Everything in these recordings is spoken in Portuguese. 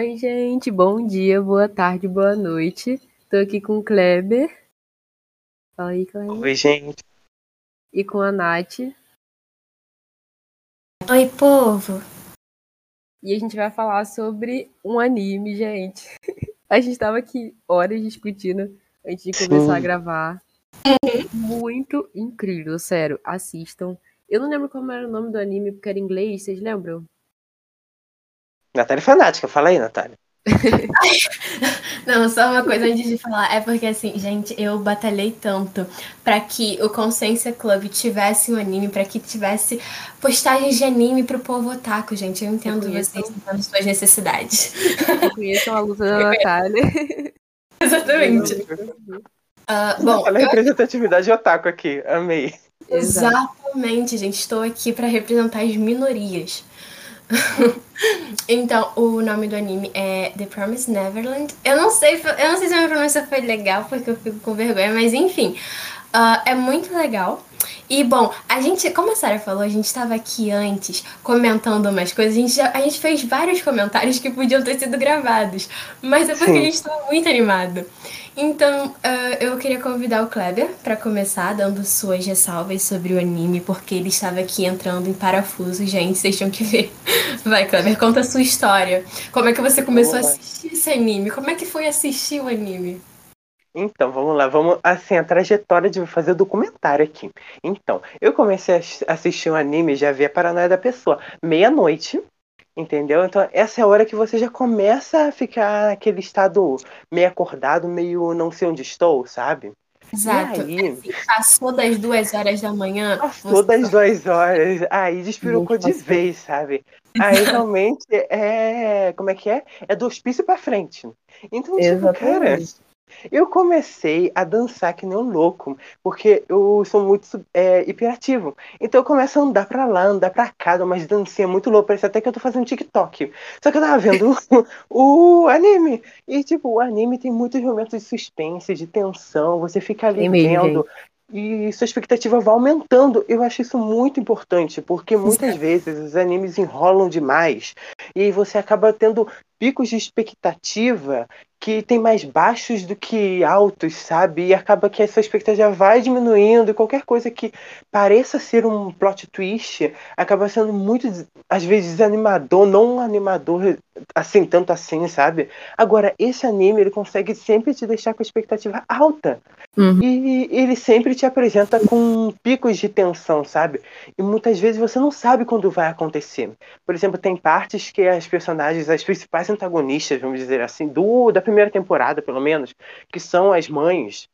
Oi, gente, bom dia, boa tarde, boa noite. Tô aqui com o Kleber. Fala aí, Kleber. Oi, gente. E com a Nath. Oi, povo. E a gente vai falar sobre um anime, gente. A gente tava aqui horas discutindo antes de começar Sim. a gravar. Muito incrível, sério. Assistam. Eu não lembro como era o nome do anime, porque era em inglês, vocês lembram? Natália é fanática, fala aí, Natália. Não, só uma coisa antes de falar. É porque, assim, gente, eu batalhei tanto pra que o Consciência Club tivesse um anime, pra que tivesse postagens de anime pro povo otaku, gente. Eu entendo conheço. vocês, entendo suas necessidades. Conheçam a luta da Natália. Exatamente. Ah, bom, Olha a representatividade otaku aqui, amei. Exatamente, gente. Estou aqui para representar as minorias. então, o nome do anime é The Promised Neverland. Eu não sei, eu não sei se a minha pronúncia foi legal, porque eu fico com vergonha, mas enfim. Ah, é muito legal. E bom, a gente, como a Sarah falou, a gente estava aqui antes comentando umas coisas. A gente, já- a gente fez vários comentários que podiam ter sido gravados, mas é porque Sim. a gente estava muito animado. Então, ah, eu queria convidar o Kleber para começar dando suas ressalvas sobre o anime, porque ele estava aqui entrando em parafuso, gente, vocês tinham que ver. Vai, Kleber, conta a sua história. Como é que você começou a Vamos lá. assistir esse anime? Como é que foi assistir o anime? Então, vamos lá, vamos, assim, a trajetória de fazer o documentário aqui. Então, eu comecei a ass- assistir um anime, já vi a paranoia da pessoa, meia-noite, entendeu? Então, essa é a hora que você já começa a ficar naquele estado meio acordado, meio não sei onde estou, sabe? Exato. Aí? Assim, passou das duas horas da manhã. Passou você- das duas horas, aí despirocou Gente, de vez, sabe? Aí realmente é. Como é que é? É do hospício pra frente. Então, tipo, cara, Exatamente. Eu comecei a dançar que nem um louco, porque eu sou muito é, hiperativo. Então eu começo a andar pra lá, andar pra cá, dar umas dancinhas muito loucas, parece até que eu tô fazendo TikTok. Só que eu tava vendo o, anime. E, tipo, o anime tem muitos momentos de suspense, de tensão, você fica ali vendo. E sua expectativa vai aumentando. Eu acho isso muito importante, porque muitas vezes os animes enrolam demais e aí você acaba tendo picos de expectativa que tem mais baixos do que altos, sabe? E acaba que essa expectativa vai diminuindo e qualquer coisa que pareça ser um plot twist acaba sendo muito, às vezes, desanimador, não animador assim, tanto assim, sabe? Agora, esse anime, ele consegue sempre te deixar com a expectativa alta. Uhum. E ele sempre te apresenta com picos de tensão, sabe? E muitas vezes você não sabe quando vai acontecer. Por exemplo, tem partes que as personagens, as principais antagonistas, vamos dizer assim, do da primeira temporada, pelo menos, que são as mães,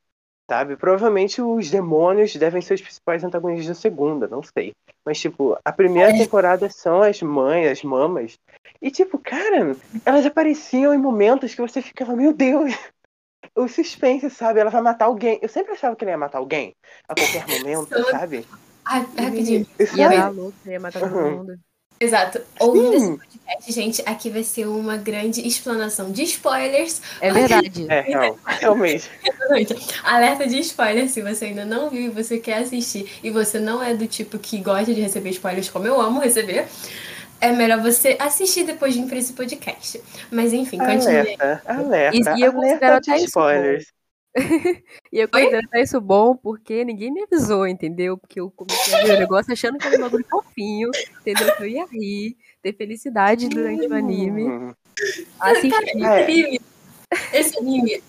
sabe? Provavelmente os demônios devem ser os principais antagonistas da segunda, não sei. Mas, tipo, a primeira temporada são as mães, as mamas. E, tipo, cara, elas apareciam em momentos que você ficava, meu Deus, o suspense, sabe? Ela vai matar alguém. Eu sempre achava que ela ia matar alguém a qualquer momento, Eu- sabe? Ah, rapidinho. E, Ia louco, ia matar todo Uhum. mundo. Exato. Ouvindo Sim. esse podcast, gente, aqui vai ser uma grande explanação de spoilers. É verdade. É, real, realmente. Alerta de spoiler, se você ainda não viu e você quer assistir e você não é do tipo que gosta de receber spoilers como eu amo receber, é melhor você assistir depois de vir pra esse podcast. Mas enfim, continue. Alerta, alerta. E- e eu considero até de isso spoilers. E eu considero até isso bom porque ninguém me avisou, entendeu? Porque eu comecei a ver o negócio achando que era um bagulho fofinho, entendeu? Que eu ia rir, ter felicidade durante o anime. Assistir. Esse É. esse anime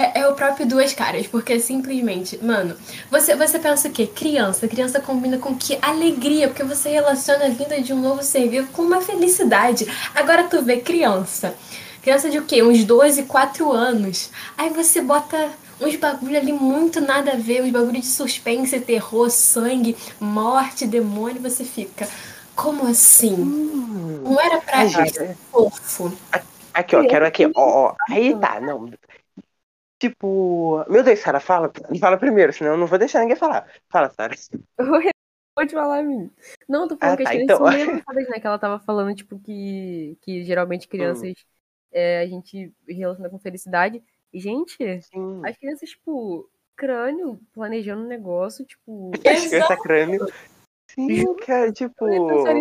é, é o próprio Duas Caras, porque simplesmente, mano, você, você pensa o quê? Criança. Criança combina com que alegria, porque você relaciona a vinda de um novo ser vivo com uma felicidade. Agora tu vê criança. Criança de o quê? Uns 12, 4 anos. Aí você bota uns bagulho ali muito nada a ver, uns bagulho de suspense, terror, sangue, morte, demônio, você fica. Como assim? hum. Não era pra Ai, ser gente, fofo. Aqui, ó, quero aqui, ó, ó. Aí tá, não. Tipo, meu Deus, Sara, fala, fala primeiro, senão eu não vou deixar ninguém falar. Fala, Sara. Pode falar, mim. Não, tô falando Ah, que as tá, crianças então. são meio avançadas, né? Que ela tava falando, tipo, que, que geralmente crianças é, a gente relaciona com felicidade. E, gente, Sim. as crianças, tipo, crânio, planejando um negócio, tipo. As crianças crânio. Sim, cara, tipo,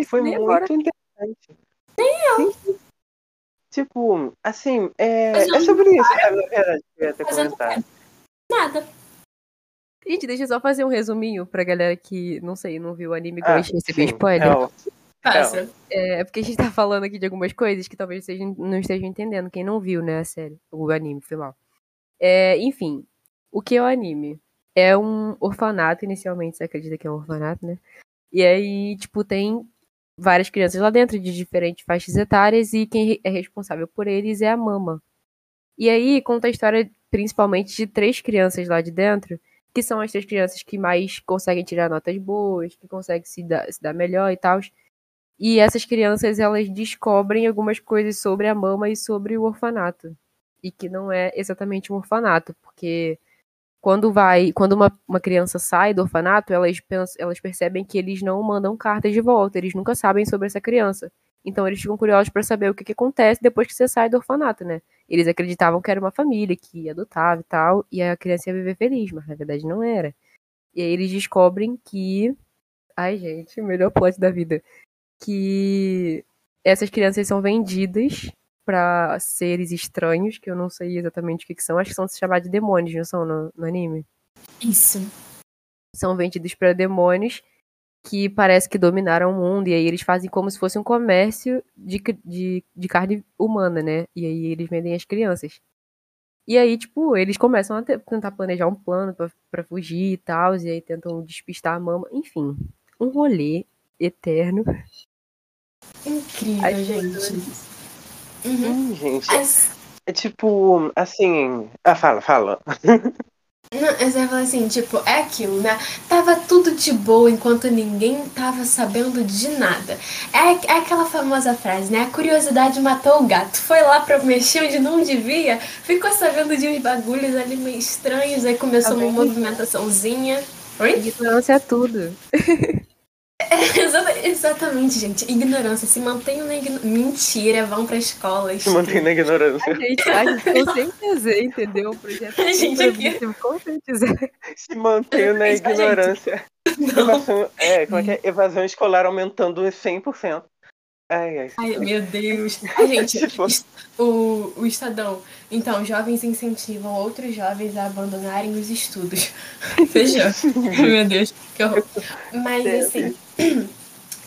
foi muito agora. interessante. Nem eu. Tipo, assim, é, é não sobre isso, sabe? Na verdade, que eu ia ter Fazendo comentado. Nada. Gente, deixa eu só fazer um resuminho pra galera que, não sei, não viu o anime que Ah, eu recebi sim, spoiler. é o- Passa. É porque a gente tá falando aqui de algumas coisas que talvez vocês não estejam entendendo, quem não viu, né, a série, o anime, foi mal. É, enfim, o que é o anime? É um orfanato, inicialmente, você acredita que é um orfanato, né? E aí, tipo, tem várias crianças lá dentro de diferentes faixas etárias e quem é responsável por eles é a mama. E aí conta a história principalmente de três crianças lá de dentro, que são as três crianças que mais conseguem tirar notas boas, que conseguem se dar, se dar melhor e tal. E essas crianças, elas descobrem algumas coisas sobre a mama e sobre o orfanato. E que não é exatamente um orfanato, porque quando vai, quando uma, uma criança sai do orfanato, elas, elas percebem que eles não mandam cartas de volta, eles nunca sabem sobre essa criança. Então eles ficam curiosos para saber o que, que acontece depois que você sai do orfanato, né? Eles acreditavam que era uma família que adotava e tal, e a criança ia viver feliz, mas na verdade não era. E aí eles descobrem que. Ai, gente, melhor plot da vida que essas crianças são vendidas para seres estranhos, que eu não sei exatamente o que, que são, acho que são se chamar de demônios, não são no, no anime? Isso. São vendidos para demônios que parece que dominaram o mundo, e aí eles fazem como se fosse um comércio de, de, de carne humana, né? E aí eles vendem as crianças. E aí, tipo, eles começam a te- tentar planejar um plano pra fugir e tal, e aí tentam despistar a mama. Enfim, um rolê eterno. Incrível, Ai, gente. Uhum. Hum, gente, Mas, é tipo, assim. Ah, fala, fala. não, eu só ia falar assim, tipo, é aquilo, né? Tava tudo de boa enquanto ninguém tava sabendo de nada. É, é aquela famosa frase, né? A curiosidade matou o gato. Foi lá pra mexer onde não devia, ficou sabendo de uns bagulhos ali meio estranhos, aí começou Tá uma movimentaçãozinha. Oi? Ignorância é tudo. Exata- exatamente, gente. Ignorância. Se mantenham na ignorância. Mentira, vão pra escola. Se mantém na ignorância. A gente, a gente conscientizar, entendeu? O projeto A gente aqui- conscientizar. Se mantenho na ignorância. Evasão, é, como é que é? Evasão escolar aumentando em 100%. Ai, ai. Ai, meu Deus. Ai, gente, o, o Estadão. Então, jovens incentivam outros jovens a abandonarem os estudos. Fechou. meu Deus, que horror. Mas, assim,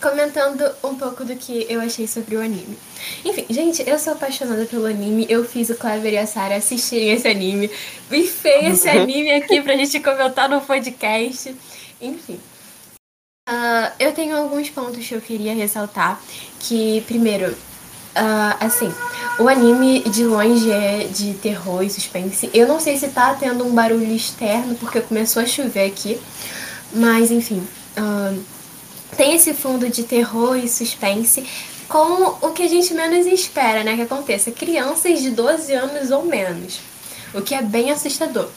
comentando um pouco do que eu achei sobre o anime. Enfim, gente, eu sou apaixonada pelo anime. Eu fiz o Clever e a Sarah assistirem esse anime. Bifei esse anime aqui pra gente comentar no podcast. Enfim. Ah, eu tenho alguns pontos que eu queria ressaltar. Que, primeiro, ah, assim, o anime de longe é de terror e suspense. Eu não sei se tá tendo um barulho externo, porque começou a chover aqui. Mas, enfim. ah, tem esse fundo de terror e suspense com o que a gente menos espera, né? Que aconteça. Crianças de 12 anos ou menos. O que é bem assustador.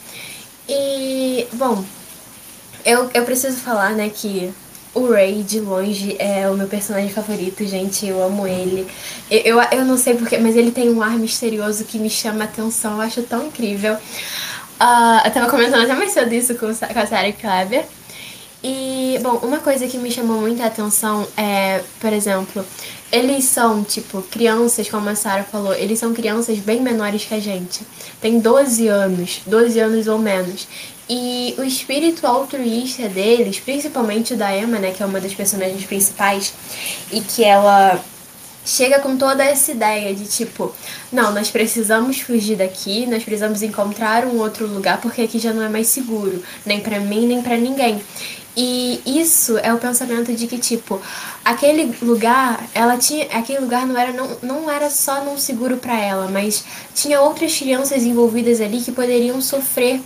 E, bom, eu, eu preciso falar, né, que o Ray, de longe, é o meu personagem favorito, gente. Eu amo ele. Eu, eu, eu não sei porquê, mas ele tem um ar misterioso que me chama a atenção. Eu acho tão incrível. Ah, eu tava comentando até mais cedo isso com, com a Sarah Kleber. E, bom, uma coisa que me chamou muita atenção é, por exemplo, eles são, tipo, crianças, como a Sarah falou, eles são crianças bem menores que a gente. Tem 12 anos, 12 anos ou menos. E o espírito altruísta deles, principalmente da Emma, né, que é uma das personagens principais, e que ela chega com toda essa ideia de tipo, não, nós precisamos fugir daqui, nós precisamos encontrar um outro lugar porque aqui já não é mais seguro, nem pra mim, nem pra ninguém. E isso é o pensamento de que tipo, aquele lugar, ela tinha, aquele lugar não era não, não era só não seguro pra ela, mas tinha outras crianças envolvidas ali que poderiam sofrer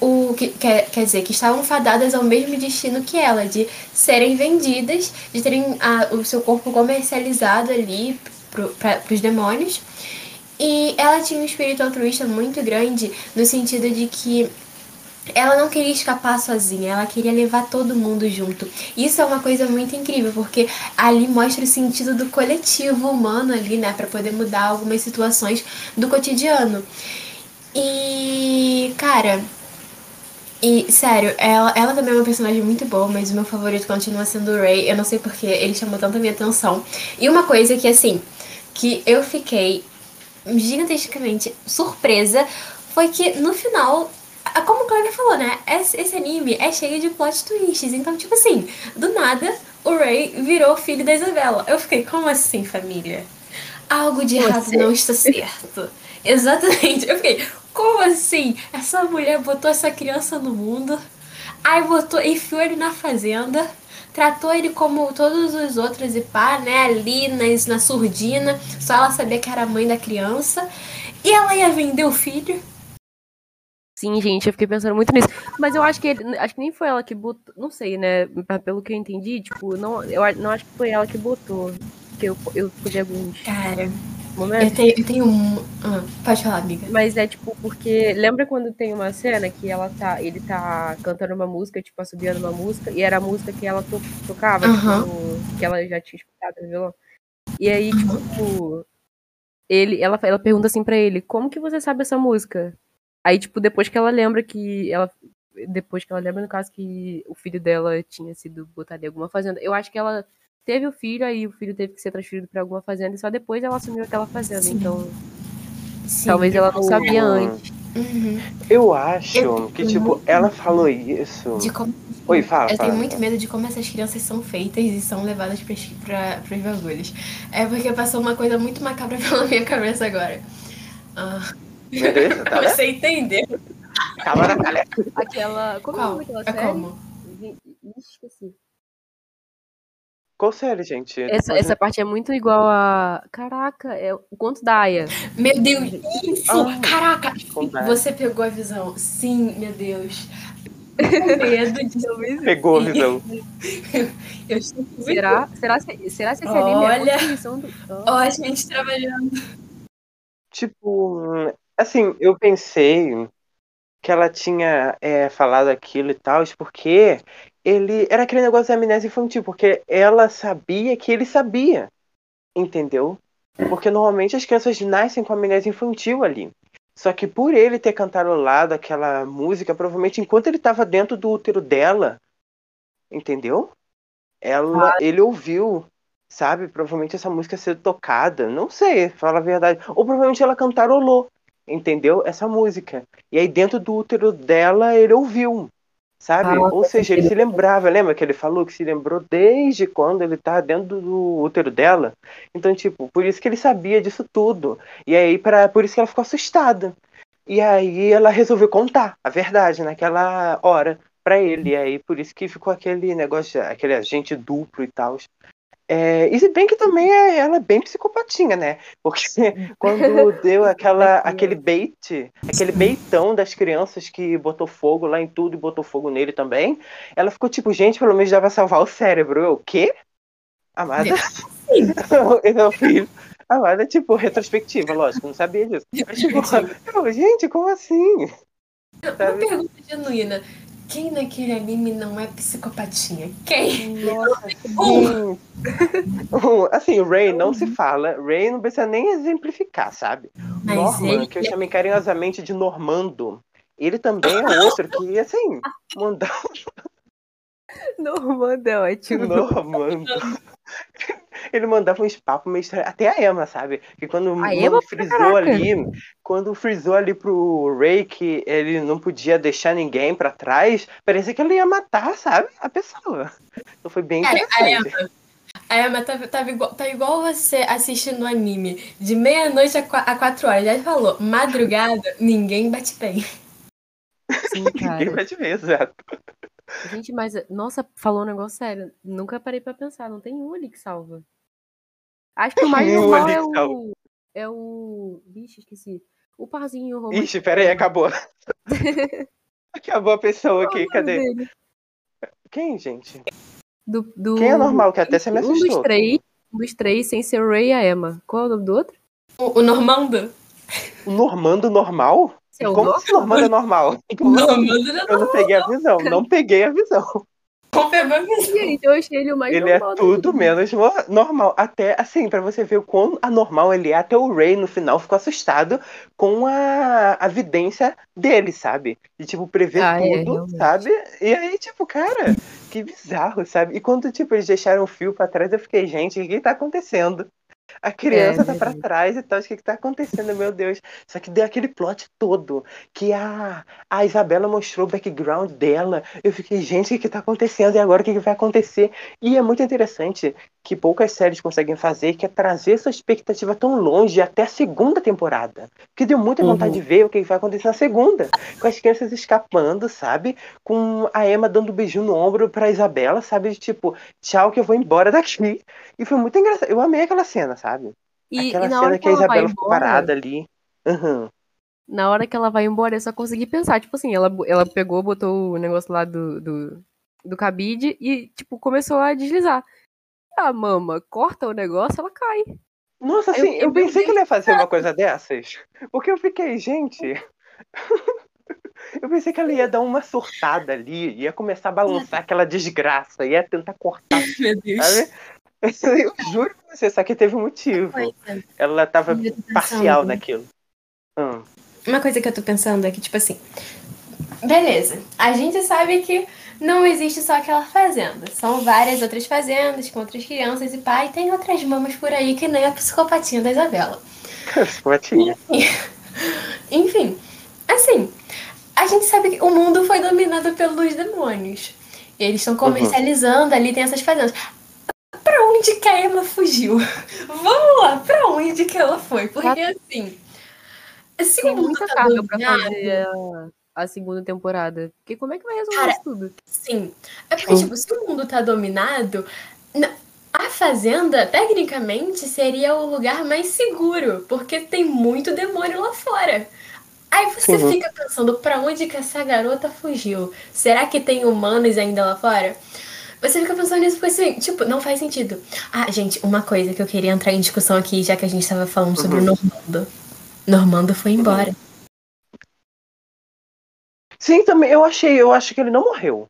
o que quer, quer dizer, que estavam fadadas ao mesmo destino que ela, de serem vendidas, de terem a, o seu corpo comercializado ali para os demônios. E ela tinha um espírito altruísta muito grande, no sentido de que ela não queria escapar sozinha, ela queria levar todo mundo junto. Isso é uma coisa muito incrível, porque ali mostra o sentido do coletivo humano ali, né, para poder mudar algumas situações do cotidiano. E, cara, e, sério, ela, ela também é uma personagem muito boa, mas o meu favorito continua sendo o Ray. Eu não sei porque ele chamou tanto a minha atenção. E uma coisa que, assim, que eu fiquei gigantescamente surpresa foi que no final, como o Cláudia falou, né? Esse anime é cheio de plot twists. Então, tipo assim, do nada, o Ray virou filho da Isabela. Eu fiquei, como assim, família? Algo de errado não está certo. Exatamente. Eu fiquei, como assim? Essa mulher botou essa criança no mundo, aí botou, enfiou ele na fazenda, tratou ele como todos os outros e pá, né? Ali nas, na surdina, só ela sabia que era a mãe da criança. E ela ia vender o filho. Sim, gente, eu fiquei pensando muito nisso. Mas eu acho que ele, acho que nem foi ela que botou. Não sei, né? Pelo que eu entendi, tipo, não, eu não acho que foi ela que botou. Que eu, eu podia alguns. Cara, momento. Eu tenho, eu tenho um. Ah, pode falar, amiga. Mas é tipo, porque. Lembra quando tem uma cena que ela tá. Ele tá cantando uma música, tipo, assobiando uma música, e era a música que ela to tocava, tipo, que ela já tinha escutado no violão. E aí, tipo, ele, ela, ela pergunta assim pra ele, como que você sabe essa música? Aí, tipo, depois que ela lembra que. Ela, depois que ela lembra, no caso, que o filho dela tinha sido botado em alguma fazenda. Eu acho que ela teve o filho, aí o filho teve que ser transferido para alguma fazenda e só depois ela assumiu aquela fazenda. Sim. Então, Sim, talvez ela não sabia antes. Uhum. Eu acho eu, que, tipo, ela falou isso. Como... Oi, fala. Eu fala. tenho muito medo de como essas crianças são feitas e são levadas para os bagulhos. É porque passou uma coisa muito macabra pela minha cabeça agora. Ah. Beleza, tá Você entendeu? Calma Aquela. Como Qual? é aquela série? É como? Esqueci. Qual série, gente? Essa, essa parte é muito igual a. Caraca, é o conto da Aya. Meu Deus, isso! Ah, Caraca! Você pegou a visão. Sim, meu Deus. medo de Pegou a visão. Eu estou será, será, será que esse anime Olha, é do... Ó, a gente trabalhando. Tipo, assim, eu pensei que ela tinha é, falado aquilo e tal, porque ele era aquele negócio da amnésia infantil, porque ela sabia que ele sabia, entendeu? Porque normalmente as crianças nascem com amnésia infantil ali. Só que por ele ter cantarolado aquela música, provavelmente enquanto ele estava dentro do útero dela, entendeu? Ela, ah. ele ouviu, sabe? Provavelmente essa música ser tocada, não sei, fala a verdade. Ou provavelmente ela cantarolou, entendeu? Essa música. E aí dentro do útero dela ele ouviu, Sabe? Ah, Ou seja, ele se lembrava, lembra que ele falou que se lembrou desde quando ele tá dentro do útero dela? Então, tipo, por isso que ele sabia disso tudo. E aí, pra, por isso que ela ficou assustada. E aí ela resolveu contar a verdade naquela hora para ele. E aí, por isso que ficou aquele negócio, aquele agente duplo e tal. É, e se bem que também é, ela é bem psicopatinha, né? Porque quando deu aquela, aquele bait, aquele beitão das crianças que botou fogo lá em tudo e botou fogo nele também, ela ficou tipo, gente, pelo menos já vai salvar o cérebro. Eu, o quê? Amada. Meu filho. Amada, tipo, retrospectiva, lógico, não sabia disso. Mas, tipo, eu, gente, como assim? Uma pergunta genuína. Quem naquele anime não é psicopatinha? Quem? Nossa, um. assim, o Ray não se fala. Ray não precisa nem exemplificar, sabe? Mas Norman, ele... que eu chamei carinhosamente de Normando, ele também é outro que, assim, mandar. Normando é ótimo. Normando. Ele mandava uns papos meio estranhos. Até a Emma, sabe? Que quando a Emma frisou ali, quando frisou ali pro Ray que ele não podia deixar ninguém para trás, parecia que ele ia matar, sabe? A pessoa. Então foi bem Cara, interessante. A Emma, a Emma tá, tá, igual, tá igual você assistindo anime de meia-noite a, a quatro horas. Já falou, madrugada, ninguém bate bem. Sim, cara. ninguém bate bem, exato. Gente, mas, nossa, falou um negócio sério. Nunca parei pra pensar, não tem um ali que salva. Acho que o mais normal é o. É o. Vixe, esqueci. O parzinho romântico. Ixi, pera aí, acabou. acabou a pessoa aqui, cadê? Dele? Quem, gente? Do, do... Quem é normal? Que até você me assustou. Um dos três, um dos três sem ser o Ray e a Emma. Qual é o nome do outro? O, o Normando. O Normando normal? Seu Como assim Normando é normal? Normando é normal. Eu não peguei a visão, não peguei a visão. Gente, eu achei ele o mais Ele é tudo menos normal. Até, assim, para você ver o quão anormal ele é, até o Ray no final ficou assustado com a, a vidência dele, sabe? De, tipo, prever ah, é, tudo, é, sabe? E aí, tipo, cara, que bizarro, sabe? E quando, tipo, eles deixaram o fio para trás, eu fiquei, gente, o que tá acontecendo? A criança É, tá pra verdade. trás e tal. O que que tá acontecendo, meu Deus? Só que deu aquele plot todo. Que a, a Isabela mostrou o background dela. Eu fiquei, gente, o que que tá acontecendo? E agora o que que vai acontecer? E é muito interessante que poucas séries conseguem fazer, que é trazer essa expectativa tão longe até a segunda temporada. Que deu muita Uhum. vontade de ver o que vai acontecer na segunda. Com as crianças escapando, sabe? Com a Emma dando um beijinho no ombro pra Isabela, sabe? Tipo, tchau que eu vou embora daqui. E foi muito engraçado. Eu amei aquela cena, sabe? E, Aquela e na cena hora que a Isabela ficou embora, parada ali. Uhum. na hora que ela vai embora, eu só consegui pensar, tipo assim, ela, ela pegou, botou o negócio lá do, do, do cabide e, tipo, começou a deslizar. A mama corta o negócio, ela cai. Nossa, eu assim, eu meu pensei que ele ia fazer uma coisa dessas. Porque eu fiquei, gente. eu pensei que ela ia dar uma surtada ali, ia começar a balançar aquela desgraça, ia tentar cortar, Meu Deus. sabe? Eu juro pra você, só que teve um motivo. Ela tava parcial naquilo. Hum. Uma coisa que eu tô pensando é que, tipo assim. Beleza, a gente sabe que não existe só aquela fazenda. São várias outras fazendas com outras crianças e pai. Tem outras mamas por aí que nem a psicopatinha da Isabela. Fotinha. Enfim, assim, a gente sabe que o mundo foi dominado pelos demônios. E eles estão comercializando, ali tem essas fazendas. Pra onde que a Emma fugiu? Vamos lá, pra onde que ela foi? Porque assim. Se Tem o mundo muita tá carga pra fazer a, a segunda temporada. Porque como é que vai resolver Cara, isso tudo? Sim. É porque, tipo, se o mundo tá dominado, na- a fazenda, tecnicamente, seria o lugar mais seguro, porque tem muito demônio lá fora. Aí você Sim. fica pensando, pra onde que essa garota fugiu? Será que tem humanos ainda lá fora? Você fica pensando nisso porque, assim, tipo, não faz sentido. Ah, gente, uma coisa que eu queria entrar em discussão aqui, já que a gente tava falando sobre o Normando. Normando foi embora. Sim, também eu achei, eu acho que ele não morreu.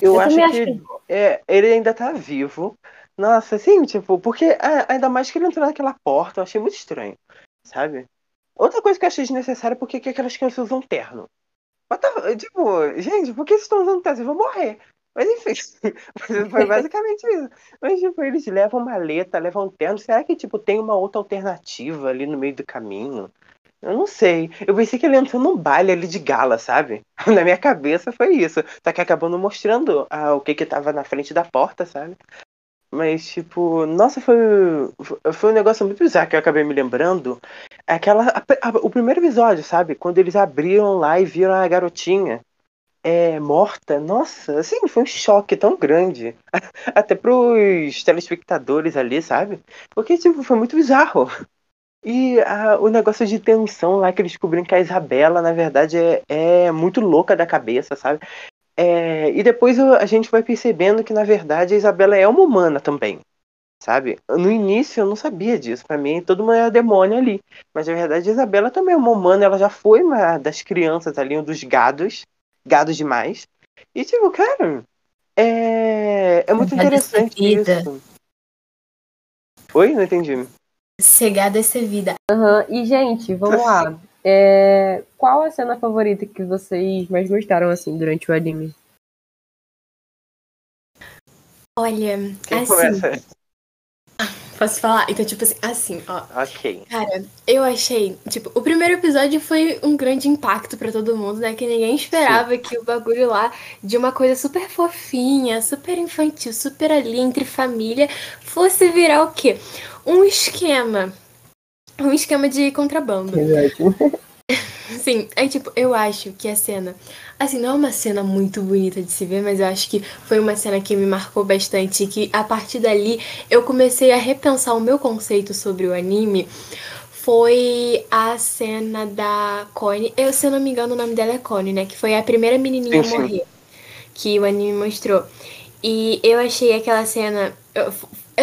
Eu, Eu acho que, acho é, ele ainda tá vivo. Nossa, assim, tipo, porque é, ainda mais que ele entrou naquela porta, eu achei muito estranho, sabe? Outra coisa que eu achei desnecessária é porque que aquelas crianças usam terno. Mas tá- tipo, gente, por que vocês estão usando terno? Vocês vão morrer. Mas enfim, foi basicamente isso. Mas, tipo, eles levam maleta, levam terno. Será que, tipo, tem uma outra alternativa ali no meio do caminho? Eu não sei. Eu pensei que ele entrou num baile ali de gala, sabe? Na minha cabeça foi isso. Só que acabou não mostrando ah, o que que tava na frente da porta, sabe? Mas, tipo, nossa, foi, foi um negócio muito bizarro que eu acabei me lembrando. Aquela, a- a- o primeiro episódio, sabe? Quando eles abriram lá e viram a garotinha é, morta. Nossa, assim, foi um choque tão grande. Até pros telespectadores ali, sabe? Porque, tipo, foi muito bizarro. E a- o negócio de tensão lá que eles descobriram que a Isabela, na verdade, é, é muito louca da cabeça, sabe? É, e depois a gente vai percebendo que, na verdade, a Isabela é uma humana também, sabe? No início eu não sabia disso. Pra mim, todo mundo era demônio ali. Mas, na verdade, a Isabela também é uma humana. Ela já foi uma das crianças ali, um dos gados. Gados demais. E, tipo, cara, é, é muito essa interessante vida. isso. Oi? Não entendi. Cegada essa vida. Aham, E, gente, vamos lá. É, Qual a cena favorita que vocês mais gostaram, assim, durante o anime? Olha, Quem assim, começa? Posso falar? Então, tipo assim, assim, ó. Ok. Cara, eu achei, tipo, o primeiro episódio foi um grande impacto pra todo mundo, né? Que ninguém esperava que o bagulho lá de uma coisa super fofinha, super infantil, super ali entre família, fosse virar o quê? Um esquema. Um esquema de contrabando. Sim, aí tipo, eu acho que a cena, assim, não é uma cena muito bonita de se ver, mas eu acho que foi uma cena que me marcou bastante e que a partir dali eu comecei a repensar o meu conceito sobre o anime. Foi a cena da Connie, eu se eu não me engano o nome dela é Connie, né, que foi a primeira menininha Sim, a sim. morrer, que o anime mostrou. E eu achei aquela cena. eu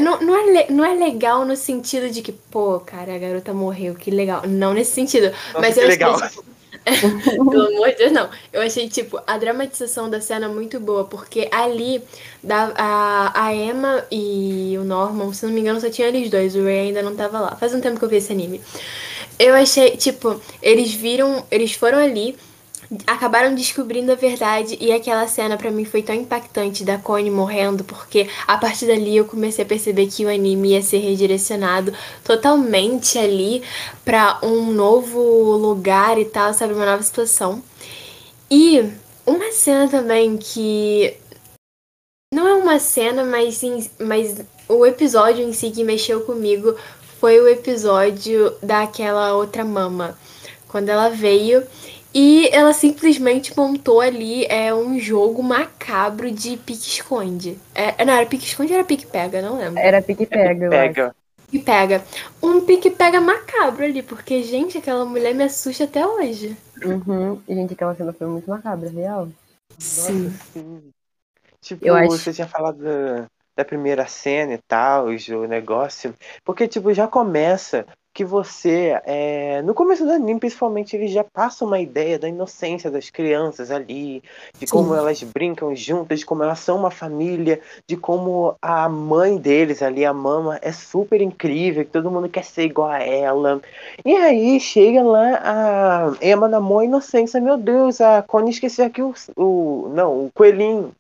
não, não, é, não é legal no sentido de que, pô, cara, a garota morreu, que legal. Não nesse sentido. Nossa, mas eu legal. achei. tipo, Pelo amor de Deus, não. Eu achei, tipo, a dramatização da cena muito boa, porque ali da, a, a Emma e o Norman, se não me engano, só tinha eles dois, o Ray ainda não tava lá. Faz um tempo que eu vi esse anime. Eu achei, tipo, eles viram, eles foram ali, acabaram descobrindo a verdade e aquela cena para mim foi tão impactante da Connie morrendo, porque a partir dali eu comecei a perceber que o anime ia ser redirecionado totalmente ali para um novo lugar e tal, sabe, uma nova situação. E uma cena também que não é uma cena, mas, sim, mas o episódio em si que mexeu comigo foi o episódio daquela outra mama. Quando ela veio e ela simplesmente montou ali é, um jogo macabro de pique-esconde. É, não, era pique-esconde ou era pique-pega? Não lembro. Era pique-pega. Pega. Pique-pega. Um pique-pega macabro ali, porque, gente, aquela mulher me assusta até hoje. Uhum. Gente, aquela cena foi muito macabra, real. Sim. Sim. Tipo, Eu acho- você tinha falado da, da primeira cena e tal, o negócio. Porque, tipo, já começa que você, é, no começo do anime, principalmente, ele já passa uma ideia da inocência das crianças ali, de como Sim. elas brincam juntas, de como elas são uma família, de como a mãe deles ali, a mama, é super incrível, que todo mundo quer ser igual a ela. E aí chega lá a Emma na mão inocência, meu Deus, a Connie esqueceu aqui o, o. Não, o coelhinho.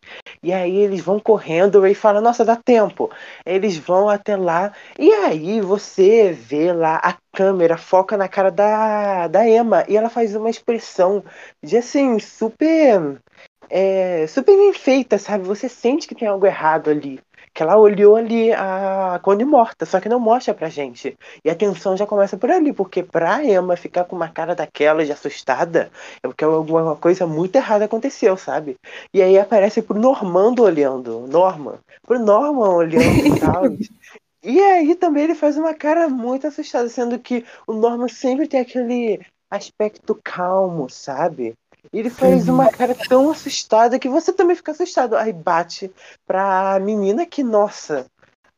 E aí eles vão correndo e falam, nossa, dá tempo. Eles vão até lá. E aí você vê lá a câmera foca na cara da, da Emma e ela faz uma expressão de assim, super. É, super bem feita, sabe? Você sente que tem algo errado ali. Que ela olhou ali a Connie morta, só que não mostra pra gente. E a tensão já começa por ali, porque pra Emma ficar com uma cara daquela de assustada, é porque alguma coisa muito errada aconteceu, sabe? E aí aparece pro Normando olhando, Norman, pro Norman olhando e tal. E aí também ele faz uma cara muito assustada, sendo que o Norman sempre tem aquele aspecto calmo, sabe? E ele faz uma cara tão assustada que você também fica assustado. Aí bate pra menina que, nossa,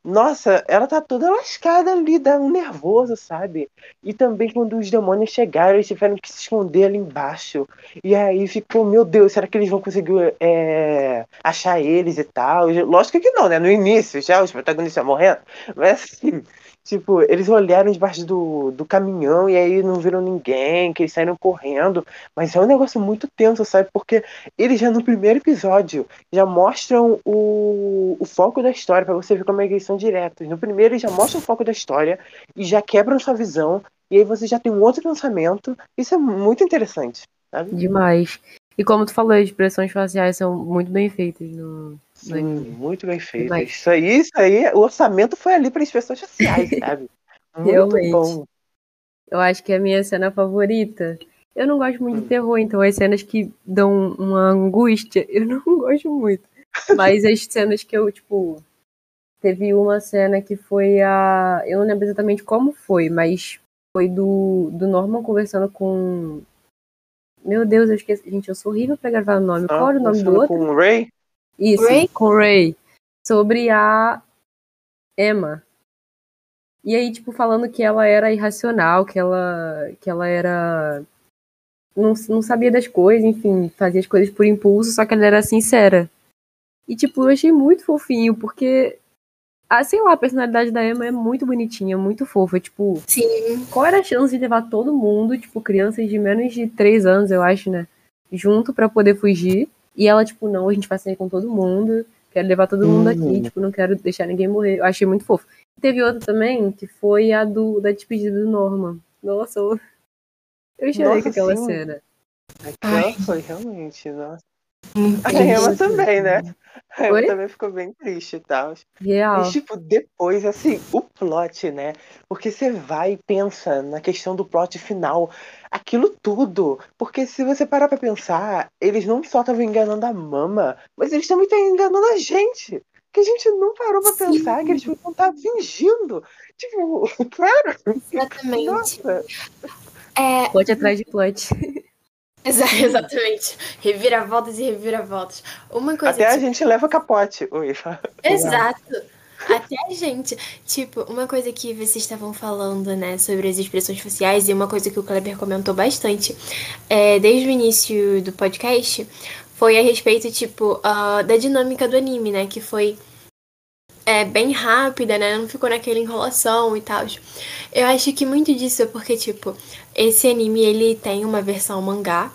nossa, ela tá toda lascada ali, dá um nervoso, sabe? E também quando os demônios chegaram, eles tiveram que se esconder ali embaixo. E aí ficou, meu Deus, será que eles vão conseguir é, achar eles e tal? Lógico que não, né? No início já, os protagonistas morrendo. Mas assim, tipo, eles olharam debaixo do, do caminhão e aí não viram ninguém, que eles saíram correndo. Mas é um negócio muito tenso, sabe? Porque eles já no primeiro episódio já mostram o, o foco da história, pra você ver como é que eles são diretos. No primeiro eles já mostram o foco da história e já quebram sua visão. E aí você já tem um outro pensamento. Isso é muito interessante, sabe? Demais. E como tu falou, as expressões faciais são muito bem feitas no, Anime. muito bem feito. Demais. Isso aí, isso aí, o orçamento foi ali para as pessoas sociais, sabe? Muito Realmente. bom. Eu acho que é a minha cena favorita. Eu não gosto muito Hum. de terror, então as cenas que dão uma angústia, eu não gosto muito. Mas as cenas que eu, tipo. Teve uma cena que foi a. Eu não lembro exatamente como foi, mas foi do, do Norman conversando com. Meu Deus, eu esqueci. Gente, eu sou horrível pra gravar o nome. Qual era o nome do outro? Com o Ray? Isso, Ray? com o Ray. Sobre a Emma. E aí, tipo, falando que ela era irracional, que ela, que ela era. Não, não sabia das coisas, enfim, fazia as coisas por impulso, só que ela era sincera. E, tipo, eu achei muito fofinho, porque. Ah, sei lá, a personalidade da Emma é muito bonitinha, muito fofa. Tipo, Sim. qual era a chance de levar todo mundo, tipo, crianças de menos de 3 anos, eu acho, né? Junto pra poder fugir. E ela, tipo, não, a gente vai sair com todo mundo. Quero levar todo mundo aqui, Uhum. tipo, não quero deixar ninguém morrer. Eu achei muito fofo. Teve outra também, que foi a do da despedida do Norman. Nossa, eu, eu chorei Nossa, com aquela sim. cena. Aquela foi realmente, nossa. A. Emma também, né? A Emma também ficou bem triste e tal. Real. E, tipo, depois, assim, o plot, né? Porque você vai e pensa na questão do plot final. Aquilo tudo. Porque se você parar pra pensar, eles não só estavam enganando a mama, mas eles também estão enganando a gente. Que a gente não parou pra Sim. pensar que eles podiam estar fingindo. Tipo, claro, Exatamente. nossa. É, Plot atrás de plot. exa- exatamente. Reviravoltas e reviravoltas. Uma coisa Até a que- gente leva capote. Oi, Exato. Até a gente. Tipo, uma coisa que vocês estavam falando, né, sobre as expressões faciais, e uma coisa que o Kleber comentou bastante é, desde o início do podcast, foi a respeito, tipo, ah, da dinâmica do anime, né? Que foi é, bem rápida, né? Não ficou naquela enrolação e tal. Eu acho que muito disso é porque, tipo, esse anime ele tem uma versão mangá.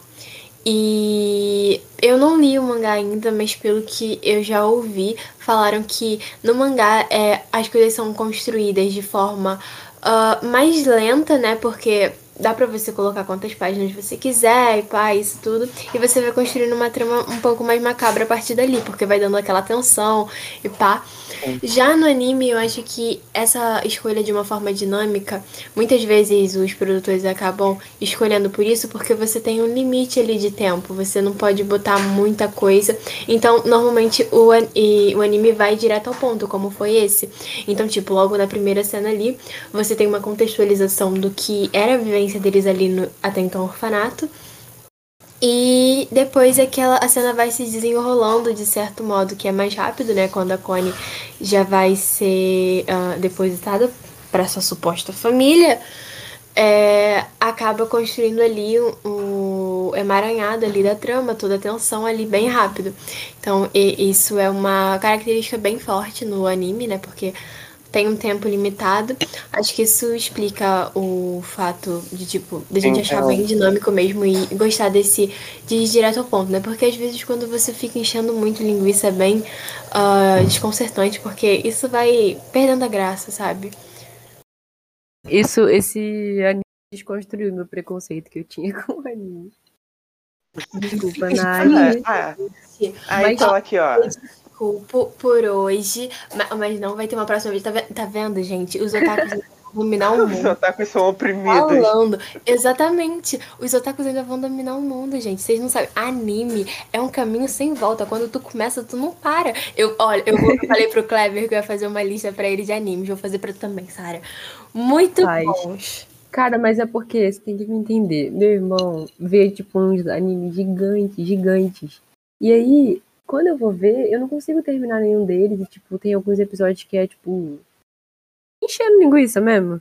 E eu não li o mangá ainda, mas pelo que eu já ouvi, falaram que no mangá é, as coisas são construídas de forma uh, mais lenta, né? Porque dá pra você colocar quantas páginas você quiser e pá, isso tudo. E você vai construindo uma trama um pouco mais macabra a partir dali, porque vai dando aquela tensão e pá. Já no anime, eu acho que essa escolha de uma forma dinâmica, muitas vezes os produtores acabam escolhendo por isso, porque você tem um limite ali de tempo, você não pode botar muita coisa. Então, normalmente o, e, o anime vai direto ao ponto, como foi esse. Então, tipo, logo na primeira cena ali, você tem uma contextualização do que era a vivência deles ali no até então orfanato. E depois aquela a cena vai se desenrolando de certo modo, que é mais rápido, né? Quando a Connie já vai ser uh, depositada para sua suposta família, é, acaba construindo ali um, um emaranhado ali da trama, toda a tensão ali bem rápido. Então, e, isso é uma característica bem forte no anime, né? Porque tem um tempo limitado. Acho que isso explica o fato de, tipo, da gente achar bem dinâmico mesmo e gostar desse de ir direto ao ponto, né? Porque às vezes quando você fica enchendo muito linguiça é bem uh, desconcertante, porque isso vai perdendo a graça, sabe? Isso, esse anime desconstruiu meu preconceito que eu tinha com o anime. Desculpa, Nari. Ah, ah. Aí, então, aqui, ó desculpo por hoje, mas não vai ter uma próxima vez. Tá, tá vendo, gente? Os otakus vão dominar o mundo. Os otakus são oprimidos. Falando. Exatamente. Os otakus ainda vão dominar o mundo, gente. Vocês não sabem. Anime é um caminho sem volta. Quando tu começa, tu não para. Eu, olha, eu, vou, eu falei pro Kleber que eu ia fazer uma lista pra ele de animes. Vou fazer pra tu também, Sara. Muito bons. Cara, mas é porque você tem que me entender. Meu irmão vê, tipo, uns animes gigantes, gigantes. E aí, quando eu vou ver, eu não consigo terminar nenhum deles. E, tipo, tem alguns episódios que é, tipo. enchendo linguiça mesmo.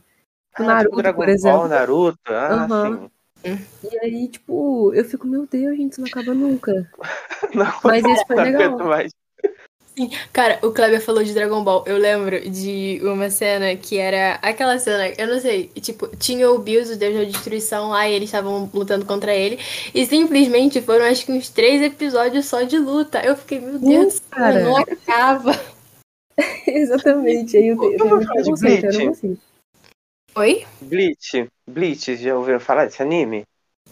Tipo, ah, Naruto, tipo por exemplo. Ball, Naruto, ah, uhum. sim. E aí, tipo, eu fico, meu Deus, gente, isso não acaba nunca. não, Mas esse foi legal. Mais. Sim, cara, o Kleber falou de Dragon Ball. Eu lembro de uma cena que era aquela cena, eu não sei, tipo, tinha o Bills, o Deus da Destruição lá, e eles estavam lutando contra ele. E simplesmente foram acho que uns três episódios só de luta. Eu fiquei, meu Deus, uh, cara. não acaba. Exatamente, aí eu tenho eu Oi? Bleach. Bleach, já ouviram falar desse anime?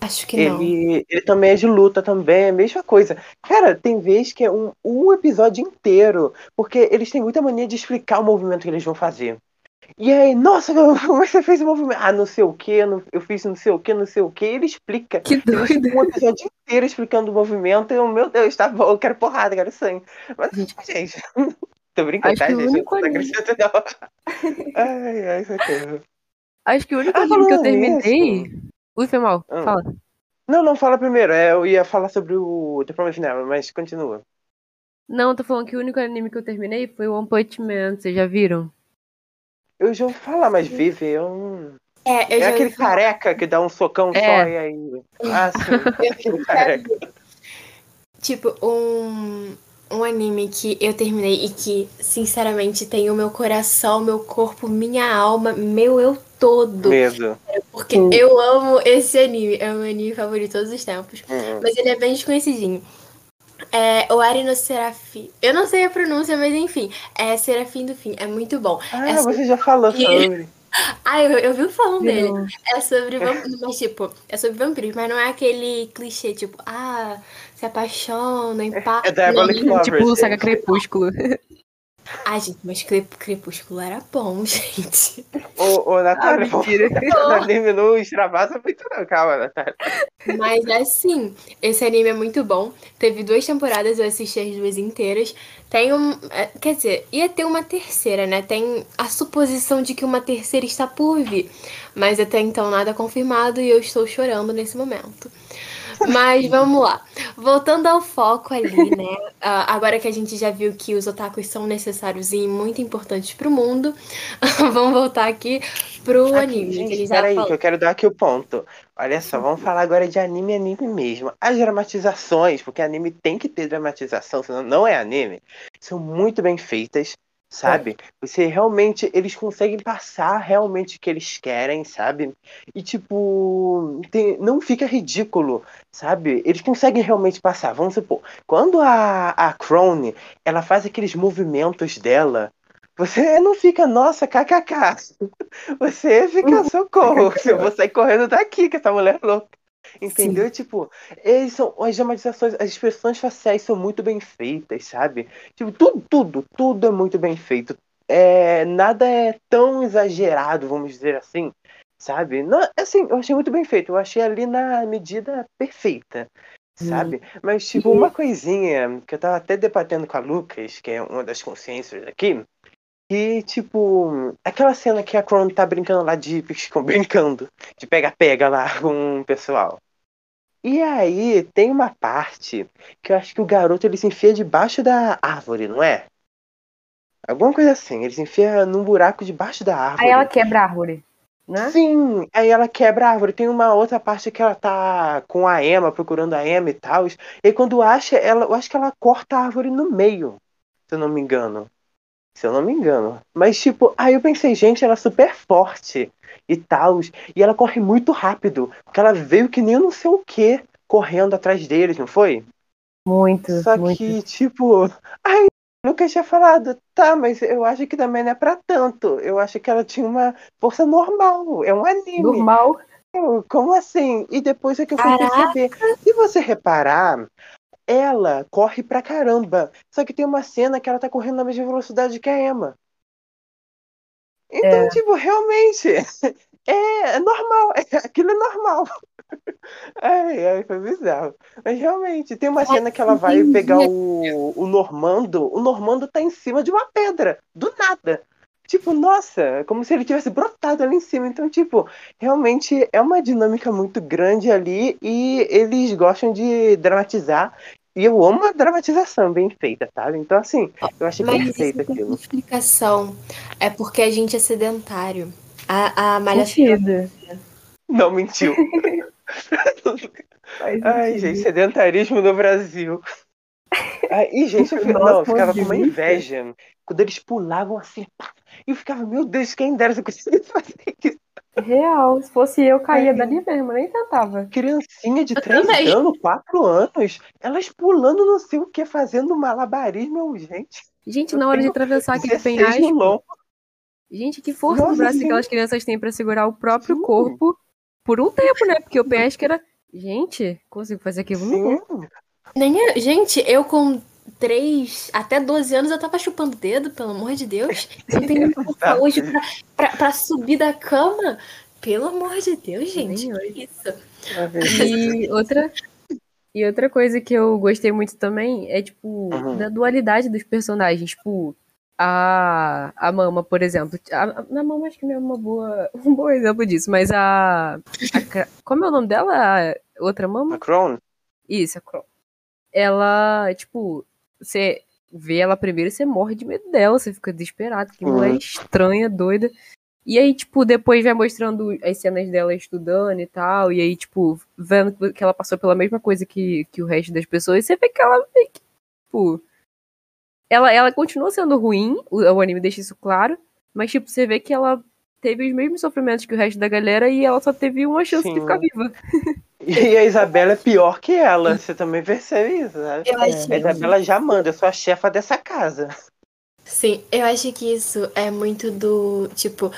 Acho que não. Ele, ele também é de luta também, é a mesma coisa. Cara, tem vez que é um, um episódio inteiro, porque eles têm muita mania de explicar o movimento que eles vão fazer. E aí, nossa, como você fez o movimento? Ah, não sei o que, eu fiz não sei o que, não sei o que. Ele explica. Que doido. Um episódio inteiro explicando o movimento. E eu, meu Deus, tá bom, eu quero porrada, eu quero sangue. Mas, gente, tô brincando, Acho tá, gente? Não tá acrescentando, não. Ai, ai, isso aqui. Acho que o único ah, anime que eu terminei. Isso. Ui, foi mal. Hum. Fala. Não, não, fala primeiro. É, eu ia falar sobre o The Promised Never, mas continua. Não, tô falando que o único anime que eu terminei foi o One Punch Man. Vocês já viram? Eu já ouvi falar, mas Vive, eu É, eu é aquele careca que dá um socão é. só e aí. Ah, sim. careca. Tipo, um, um anime que eu terminei e que, sinceramente, tem o meu coração, meu corpo, minha alma, meu eu todo. Mesmo. Porque Sim. eu amo esse anime. É o meu anime favorito de todos os tempos. Uhum. Mas ele é bem desconhecidinho. É, o Ari no Serafim. Eu não sei a pronúncia, mas enfim. É Serafim do Fim. É muito bom. Ah, é você já falou sobre. Ah, eu, eu vi falando dele. É sobre vampiros, mas tipo, é sobre vampiros, mas não é aquele clichê, tipo, ah, se apaixona, empata. É da Evolic Tipo, saga Crepúsculo. Ai, gente, mas Crepúsculo era bom, gente. Ô, ô Natália, ah, mentira. não anime não extravasa muito não, calma, Natália. Mas assim, esse anime é muito bom. Teve duas temporadas, eu assisti as duas inteiras. Tem um. É, quer dizer, ia ter uma terceira, né? Tem a suposição de que uma terceira está por vir. Mas até então nada confirmado e eu estou chorando nesse momento. Mas vamos lá. Voltando ao foco ali, né? Uh, agora que a gente já viu que os otakus são necessários e muito importantes pro mundo, vamos voltar aqui pro aqui, anime. Gente, que peraí, que eu quero dar aqui o ponto. Olha só, vamos falar agora de anime anime mesmo. As dramatizações, porque anime tem que ter dramatização, senão não é anime, são muito bem feitas. Sabe? Você realmente, eles conseguem passar realmente o que eles querem, sabe? E tipo, tem, não fica ridículo, sabe? Eles conseguem realmente passar. Vamos supor, quando a, a Crone, ela faz aqueles movimentos dela, você não fica, nossa, kkk. Você fica, socorro, eu vou sair correndo daqui, que essa mulher é louca. Entendeu? Sim. Tipo, eles são, as dramatizações, as expressões faciais são muito bem feitas, sabe? Tipo, tudo, tudo, tudo é muito bem feito. É, nada é tão exagerado, vamos dizer assim, sabe? Não, assim, eu achei muito bem feito. Eu achei ali na medida perfeita, sabe? Hum. Mas, tipo, uma coisinha que eu tava até debatendo com a Lucas, que é uma das consciências aqui, e, tipo, aquela cena que a Cron tá brincando lá de. brincando, de pega-pega lá com o pessoal. E aí tem uma parte que eu acho que o garoto ele se enfia debaixo da árvore, não é? Alguma coisa assim, ele se enfia num buraco debaixo da árvore. Aí ela quebra a árvore, né? Sim, aí ela quebra a árvore. Tem uma outra parte que ela tá com a Emma, procurando a Emma e tal. E quando acha, ela, eu acho que ela corta a árvore no meio, se eu não me engano se eu não me engano. Mas, tipo, aí eu pensei, gente, ela é super forte e tal. E ela corre muito rápido. Porque ela veio que nem eu não sei o que correndo atrás deles, não foi? Muito. Só muito. que, tipo, ai, nunca tinha falado, tá, mas eu acho que também não é pra tanto. Eu acho que ela tinha uma força normal. É um anime. Normal. Como assim? E depois é que eu fui Caraca. perceber. Se você reparar, ela corre pra caramba. Só que tem uma cena que ela tá correndo na mesma velocidade que a Emma. Então, é. tipo, realmente, é, normal. Aquilo é normal. Ai, ai, foi bizarro. Mas realmente, tem uma cena que ela vai pegar o, o Normando. O Normando tá em cima de uma pedra, do nada. Tipo, nossa, como se ele tivesse brotado ali em cima. Então, tipo, realmente é uma dinâmica muito grande ali e eles gostam de dramatizar e eu amo a dramatização bem feita, sabe? Então, assim, eu achei Mas perfeito isso aquilo. explicação. É porque a gente é sedentário. A, a malha Não mentiu. Ai, gente, sedentarismo no Brasil. Ai, gente, eu, não, eu ficava com uma inveja. Quando eles pulavam assim, e eu ficava, meu Deus, quem dera se eu conseguisse fazer isso. Real, se fosse eu, caía é. dali mesmo, nem tentava. Criancinha de 3 anos, 4 anos, elas pulando não sei o que, fazendo malabarismo, gente. Gente, na hora de atravessar aquele penhasco. Gente, que força Nossa, no braço que aquelas crianças têm para segurar o próprio sim. corpo por um tempo, né? Porque o penhasco era. Gente, consigo fazer aquilo Nem eu... Gente, eu com 3 até 12 anos eu tava chupando dedo, pelo amor de Deus. Eu tenho hoje pra, pra, pra, subir da cama. Pelo amor de Deus, gente. Isso. E outra, e outra coisa que eu gostei muito também é, tipo, uhum. da dualidade dos personagens. Tipo, a, a Mama, por exemplo. A, a Mama acho que não é uma boa, um bom exemplo disso, mas a, a Como é o nome dela? A outra Mama? A Crown. Isso, a Crown. Ela, tipo, você vê ela primeiro e você morre de medo dela, você fica desesperado, que mulher uhum. estranha, doida. E aí, tipo, depois vai mostrando as cenas dela estudando e tal, e aí, tipo, vendo que ela passou pela mesma coisa que, que o resto das pessoas, você vê que ela vê que, tipo. Ela, ela continua sendo ruim, o, o anime deixa isso claro, mas, tipo, você vê que ela teve os mesmos sofrimentos que o resto da galera e ela só teve uma chance Sim. de ficar viva. E a Isabela é pior que ela, você também percebe isso, né? Eu acho... A Isabela já manda, eu sou a chefa dessa casa. Sim, eu acho que isso é muito do. Tipo,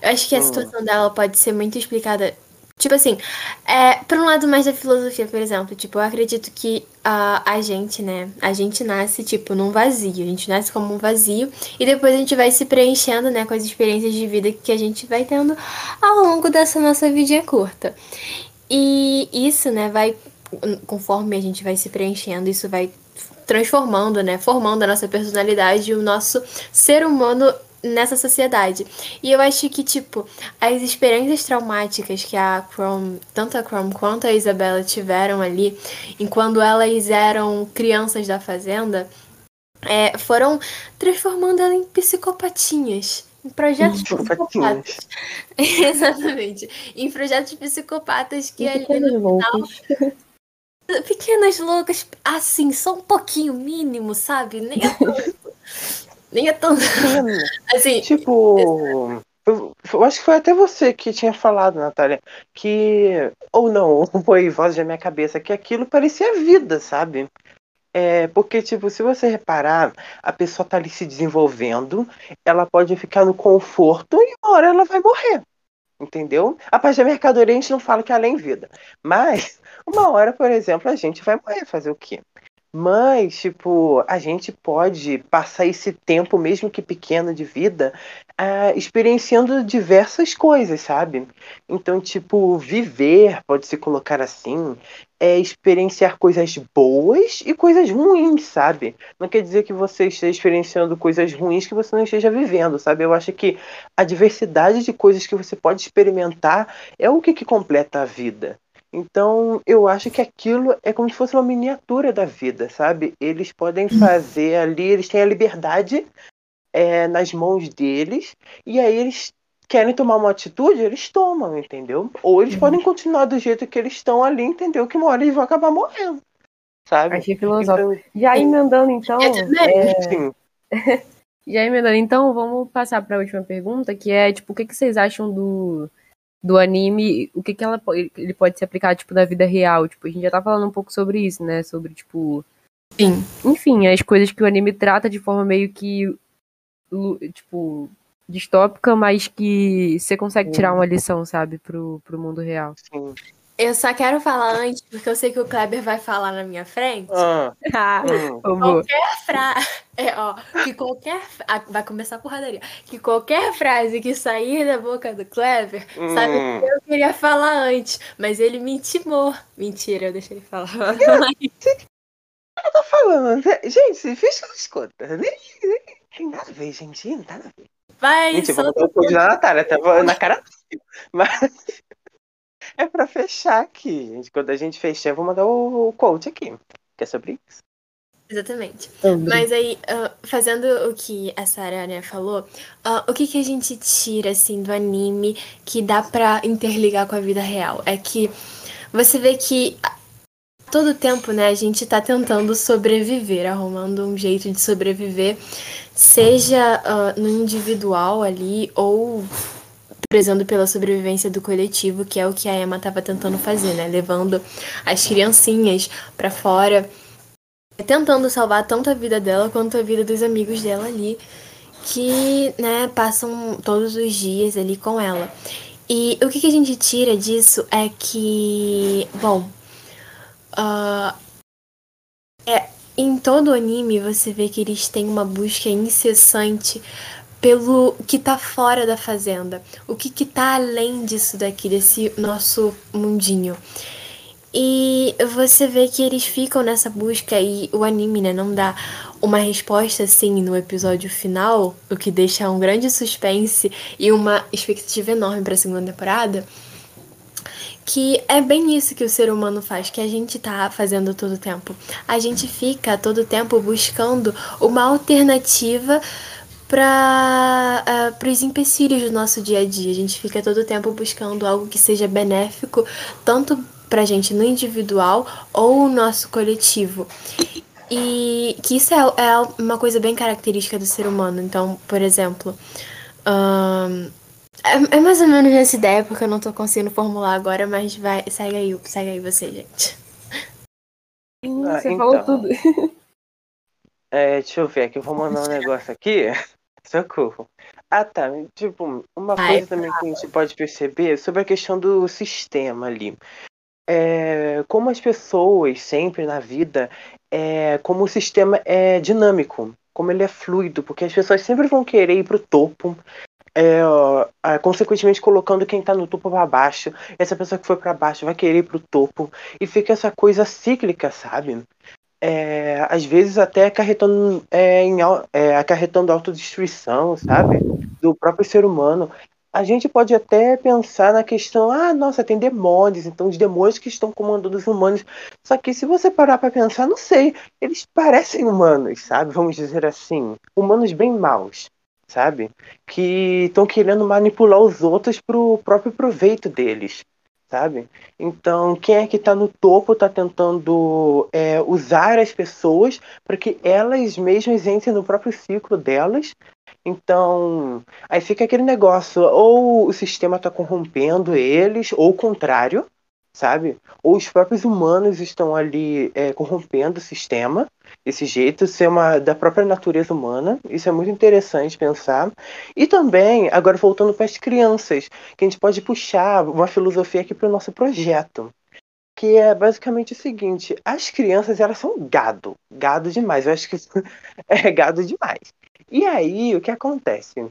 eu acho que a hum. situação dela pode ser muito explicada. Tipo assim, é, por um lado mais da filosofia, por exemplo, tipo, eu acredito que a, a gente, né, a gente nasce, tipo, num vazio, a gente nasce como um vazio, e depois a gente vai se preenchendo, né, com as experiências de vida que a gente vai tendo ao longo dessa nossa vida curta. E isso, né, vai, conforme a gente vai se preenchendo, isso vai transformando, né, formando a nossa personalidade e o nosso ser humano nessa sociedade. E eu acho que, tipo, as experiências traumáticas que a Chrome, tanto a Chrome quanto a Isabela tiveram ali, enquanto elas eram crianças da fazenda, é, foram transformando ela em psicopatinhas. Em projetos psicopatas. Exatamente. Em projetos psicopatas que ali no final. Pequenas loucas, assim, só um pouquinho mínimo, sabe? Nem Nem é tão. assim. Tipo. Eu, eu, acho que foi até você que tinha falado, Natália, que. Ou não, foi voz da minha cabeça, que aquilo parecia vida, sabe? É, porque, tipo, se você reparar, a pessoa tá ali se desenvolvendo, ela pode ficar no conforto e uma hora ela vai morrer. Entendeu? A parte da mercadoria a gente não fala que é além vida. Mas, uma hora, por exemplo, a gente vai morrer fazer o quê? Mas, tipo, a gente pode passar esse tempo, mesmo que pequeno, de vida, uh, experienciando diversas coisas, sabe? Então, tipo, viver, pode se colocar assim, é experienciar coisas boas e coisas ruins, sabe? Não quer dizer que você esteja experienciando coisas ruins que você não esteja vivendo, sabe? Eu acho que a diversidade de coisas que você pode experimentar é o que, que completa a vida. Então, eu acho que aquilo é como se fosse uma miniatura da vida, sabe? Eles podem uhum. fazer ali, eles têm a liberdade é, nas mãos deles, e aí eles querem tomar uma atitude, eles tomam, entendeu? Ou eles uhum. podem continuar do jeito que eles estão ali, entendeu? Que uma hora eles vão acabar morrendo, sabe? Achei filosófico. Então, Já emendando, então. É... Já emendando, então, vamos passar para a última pergunta, que é, tipo, o que, que vocês acham do do anime, o que que ela ele pode se aplicar tipo na vida real, tipo, a gente já tá falando um pouco sobre isso, né, sobre tipo Sim. Enfim, as coisas que o anime trata de forma meio que tipo distópica, mas que você consegue tirar uma lição, sabe, pro, pro mundo real. Sim. Eu só quero falar antes, porque eu sei que o Kleber vai falar na minha frente. Ah, ah qualquer frase. É, ó, que qualquer. Ah, vai começar a porradaria. Que qualquer frase que sair da boca do Kleber, hum. sabe que eu queria falar antes. Mas ele me intimou. Mentira, eu deixei ele falar. Eu tô falando. Né? Gente, fecha as contas. Nem, nem, tem nada a ver, gente. Não tá nada a ver. Vai, Gente, vou botar o code da Natália, até na cara. Mas. É para fechar aqui, gente. Quando a gente fechar, eu vou mandar o, coach aqui. Que é sobre isso. Exatamente. Mas aí, uh, fazendo o que a Sarah né, falou, uh, o que, que a gente tira, assim, do anime que dá pra interligar com a vida real? É que você vê que todo tempo, né, a gente tá tentando sobreviver, arrumando um jeito de sobreviver, seja uh, no individual ali ou prezando pela sobrevivência do coletivo, que é o que a Emma estava tentando fazer, né? Levando as criancinhas para fora, tentando salvar tanto a vida dela quanto a vida dos amigos dela ali, que, né, passam todos os dias ali com ela. E o que, que a gente tira disso é que, bom, uh, é, em todo anime você vê que eles têm uma busca incessante pelo que tá fora da fazenda, o que que tá além disso daqui, desse nosso mundinho. E você vê que eles ficam nessa busca e o anime, né, não dá uma resposta assim no episódio final, o que deixa um grande suspense e uma expectativa enorme para a segunda temporada. Que é bem isso que o ser humano faz, que a gente tá fazendo todo o tempo. A gente fica todo o tempo buscando uma alternativa para uh, os empecilhos do nosso dia a dia. A gente fica todo o tempo buscando algo que seja benéfico, tanto para a gente no individual ou no nosso coletivo. E que isso é, é, uma coisa bem característica do ser humano. Então, por exemplo, é, é, mais ou menos essa ideia, porque eu não estou conseguindo formular agora, mas vai, segue aí, segue aí você, gente. Ah, você então, falou tudo. É, deixa eu ver aqui, eu vou mandar um negócio aqui. Socorro. Ah, tá. Tipo, uma Ai, coisa também que a gente pode perceber sobre a questão do sistema ali. É, como as pessoas sempre na vida, é, como o sistema é dinâmico, como ele é fluido, porque as pessoas sempre vão querer ir pro topo, é, é, consequentemente colocando quem tá no topo para baixo. Essa pessoa que foi para baixo vai querer ir pro topo e fica essa coisa cíclica, sabe? é, às vezes até acarretando, é, em, é, acarretando autodestruição, sabe? Do próprio ser humano. A gente pode até pensar na questão, ah, nossa, tem demônios, então os demônios que estão comandando os humanos. Só que se você parar para pensar, não sei, eles parecem humanos, sabe? Vamos dizer assim, humanos bem maus, sabe? Que estão querendo manipular os outros pro próprio proveito deles sabe? Então, quem é que está no topo está tentando é, usar as pessoas para que elas mesmas entrem no próprio ciclo delas. Então, aí fica aquele negócio, ou o sistema está corrompendo eles, ou o contrário, sabe? Ou os próprios humanos estão ali é, corrompendo o sistema, esse jeito, ser uma da própria natureza humana. Isso é muito interessante pensar. E também, agora voltando para as crianças, que a gente pode puxar uma filosofia aqui para o nosso projeto. Que é basicamente o seguinte: as crianças elas são gado, gado demais. Eu acho que é gado demais. E aí o que acontece?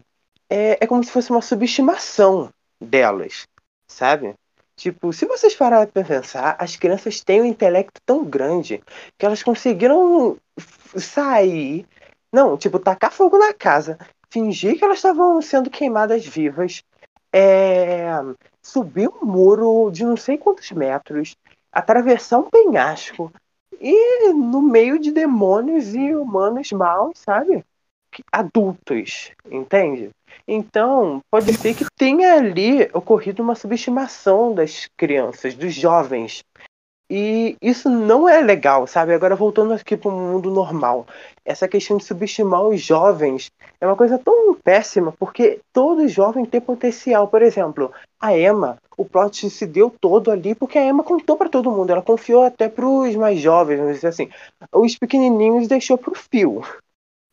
É, é como se fosse uma subestimação delas, sabe? Tipo, se vocês pararem para pensar, as crianças têm um intelecto tão grande que elas conseguiram sair. Não, tipo, tacar fogo na casa, fingir que elas estavam sendo queimadas vivas, é, subir um muro de não sei quantos metros, atravessar um penhasco e no meio de demônios e humanos maus, sabe? Adultos, entende? Então, pode ser que tenha ali ocorrido uma subestimação das crianças, dos jovens. E isso não é legal, sabe? Agora, voltando aqui para o mundo normal, essa questão de subestimar os jovens é uma coisa tão péssima, porque todo jovem tem potencial. Por exemplo, a Emma, o plot se deu todo ali porque a Emma contou para todo mundo, ela confiou até para os mais jovens, vamos dizer assim. Os pequenininhos deixou para o fio.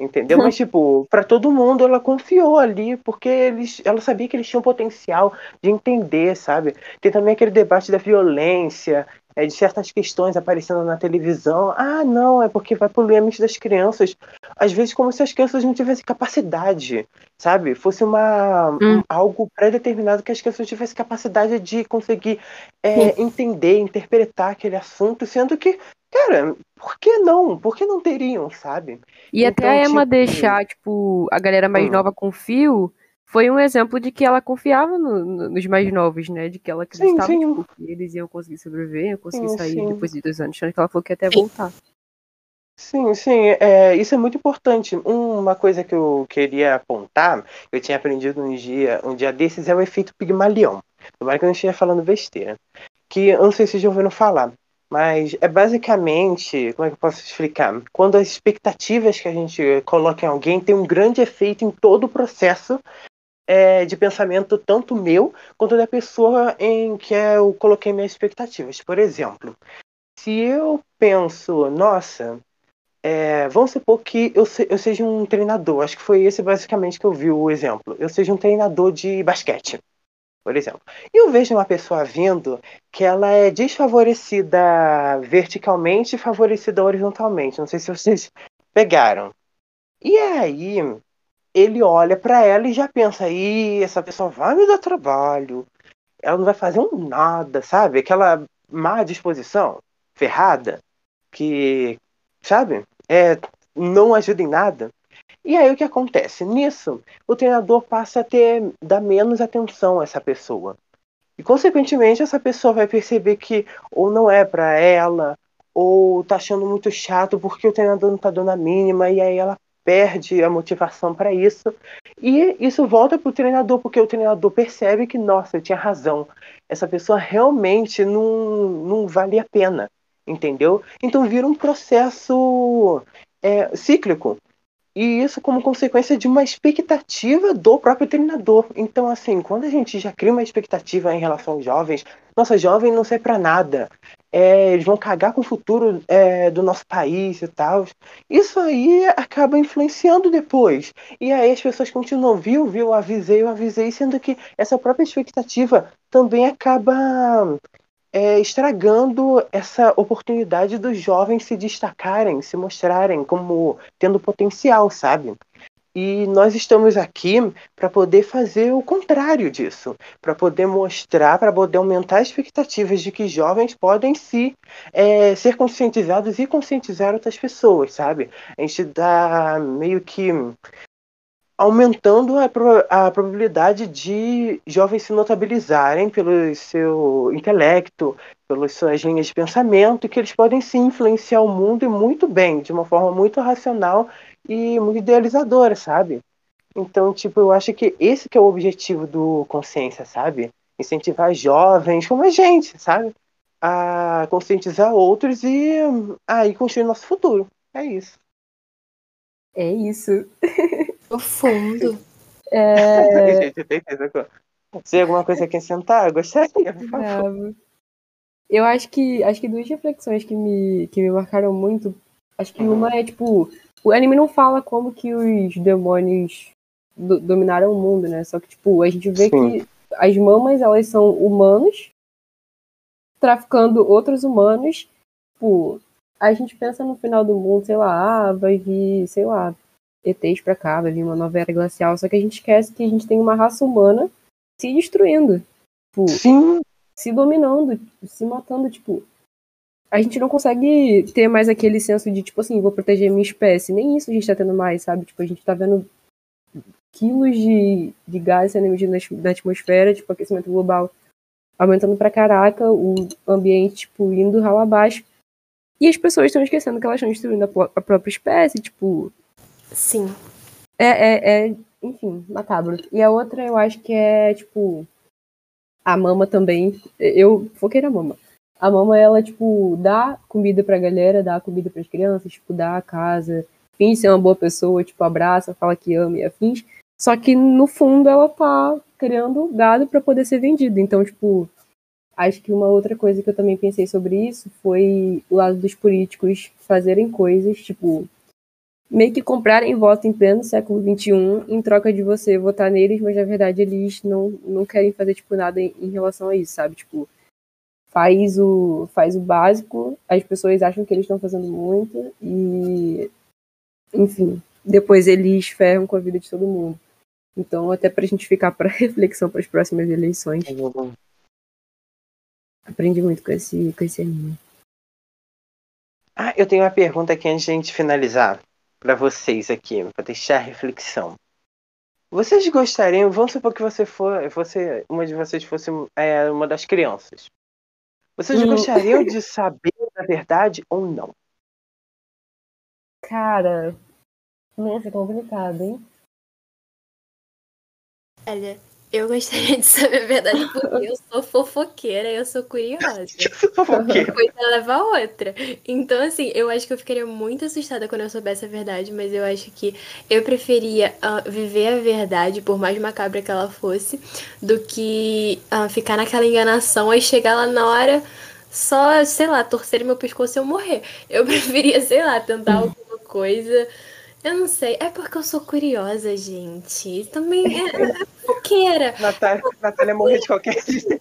Entendeu? Mas, tipo, para todo mundo ela confiou ali, porque eles, ela sabia que eles tinham potencial de entender, sabe? Tem também aquele debate da violência, é, de certas questões aparecendo na televisão. Ah, não, é porque vai pro limite das crianças. Às vezes, como se as crianças não tivessem capacidade, sabe? Fosse uma, hum. um, algo pré-determinado que as crianças tivessem capacidade de conseguir é, entender, interpretar aquele assunto, sendo que Cara, por que não? Por que não teriam, sabe? E então, até a Emma tipo... deixar, tipo, a galera mais hum. nova com fio foi um exemplo de que ela confiava no, no, nos mais novos, né? De que ela acreditava sim, sim. Tipo, que eles iam conseguir sobreviver, iam conseguir sim, sair depois de dois anos, que ela falou que ia até voltar. Sim, sim, é, isso é muito importante. Uma coisa que eu queria apontar, eu tinha aprendido um dia, um dia desses, é o efeito Pigmalion. Tomara que eu não esteja falando besteira. Que eu não sei se vocês já ouviram falar. Mas é basicamente, como é que eu posso explicar? Quando as expectativas que a gente coloca em alguém tem um grande efeito em todo o processo é, de pensamento, tanto meu quanto da pessoa em que eu coloquei minhas expectativas. Por exemplo, se eu penso, nossa, é, vamos supor que eu, se, eu seja um treinador, acho que foi esse basicamente que eu vi o exemplo. Eu seja um treinador de basquete por exemplo. Eu vejo uma pessoa vindo que ela é desfavorecida verticalmente e favorecida horizontalmente. Não sei se vocês pegaram. E aí ele olha para ela e já pensa: "Ih, essa pessoa vai me dar trabalho. Ela não vai fazer um nada, sabe? Aquela má disposição, ferrada, que, sabe? É, não ajuda em nada. E aí o que acontece? Nisso, o treinador passa a ter dar menos atenção a essa pessoa. E consequentemente essa pessoa vai perceber que ou não é para ela, ou tá achando muito chato porque o treinador não tá dando a mínima e aí ela perde a motivação para isso. E isso volta pro treinador porque o treinador percebe que, nossa, eu tinha razão. Essa pessoa realmente não, não vale a pena, entendeu? Então vira um processo é, cíclico e isso como consequência de uma expectativa do próprio treinador. Então, assim, quando a gente já cria uma expectativa em relação aos jovens, nossa, jovem não serve para nada. É, eles vão cagar com o futuro é, do nosso país e tal. Isso aí acaba influenciando depois. E aí as pessoas continuam, viu, viu, avisei, eu avisei, sendo que essa própria expectativa também acaba é, estragando essa oportunidade dos jovens se destacarem, se mostrarem como tendo potencial, sabe? E nós estamos aqui para poder fazer o contrário disso, para poder mostrar, para poder aumentar as expectativas de que jovens podem se é, ser conscientizados e conscientizar outras pessoas, sabe? A gente dá meio que aumentando a, pro, a probabilidade de jovens se notabilizarem pelo seu intelecto, pelas suas linhas de pensamento, e que eles podem sim influenciar o mundo e muito bem, de uma forma muito racional e muito idealizadora, sabe? Então, tipo, eu acho que esse que é o objetivo do consciência, sabe? incentivar jovens como a gente, sabe? A conscientizar outros e aí construir nosso futuro. É isso. É isso. Profundo. É... Se alguma coisa quer sentar, eu gostaria, por favor. Eu acho que acho que duas reflexões que me, que me marcaram muito. Acho que uma é tipo, o anime não fala como que os demônios do- dominaram o mundo, né? Só que tipo, a gente vê Sim. que as mamas, elas são humanos traficando outros humanos. Tipo, a gente pensa no final do mundo, sei lá, ah, vai vir, sei lá, ETs pra cá, vai vir uma nova era glacial, só que a gente esquece que a gente tem uma raça humana se destruindo. Tipo, Sim, se dominando, se matando, tipo. A gente não consegue ter mais aquele senso de, tipo assim, vou proteger minha espécie. Nem isso a gente tá tendo mais, sabe? Tipo, a gente tá vendo quilos de, de gás sendo emitido na, atmosfera, tipo, aquecimento global aumentando pra caraca, o ambiente, tipo, indo rala abaixo. E as pessoas estão esquecendo que elas estão destruindo a, a própria espécie, tipo, Sim. é, é, é, enfim, macabro. E a outra eu acho que é, tipo, a mama também. Eu foquei na mama. A mama, ela, tipo, dá comida pra galera, dá comida pras crianças, tipo, dá a casa, finge ser uma boa pessoa, tipo, abraça, fala que ama e afins. Só que, no fundo, ela tá criando gado pra poder ser vendido. Então, tipo, acho que uma outra coisa que eu também pensei sobre isso foi o lado dos políticos fazerem coisas, tipo, meio que comprarem voto em pleno século XXI em troca de você votar neles, mas na verdade eles não, não querem fazer tipo nada em, em relação a isso, sabe? Tipo, faz o faz o básico, as pessoas acham que eles estão fazendo muito e enfim, depois eles ferram com a vida de todo mundo. Então, até pra gente ficar para reflexão para as próximas eleições, aprendi muito com esse com esse anime. Ah, eu tenho uma pergunta aqui antes de a gente finalizar para vocês aqui, para deixar a reflexão. Vocês gostariam, vamos supor que você for, você, uma de vocês fosse é, uma das crianças. Vocês Hum. gostariam de saber a verdade ou não? Cara, nossa, é complicado, hein? Olha, eu gostaria de saber a verdade porque eu sou fofoqueira eu sou curiosa. Fofoqueiro. Coisa leva a outra. Então, assim, eu acho que eu ficaria muito assustada quando eu soubesse a verdade, mas eu acho que eu preferia ah, viver a verdade, por mais macabra que ela fosse, do que ah, ficar naquela enganação e chegar lá na hora só, sei lá, torcer meu pescoço e eu morrer. Eu preferia, sei lá, tentar alguma coisa. Eu não sei, é porque eu sou curiosa, gente. Também é, é fofoqueira. Natália, Natália morrer de qualquer jeito.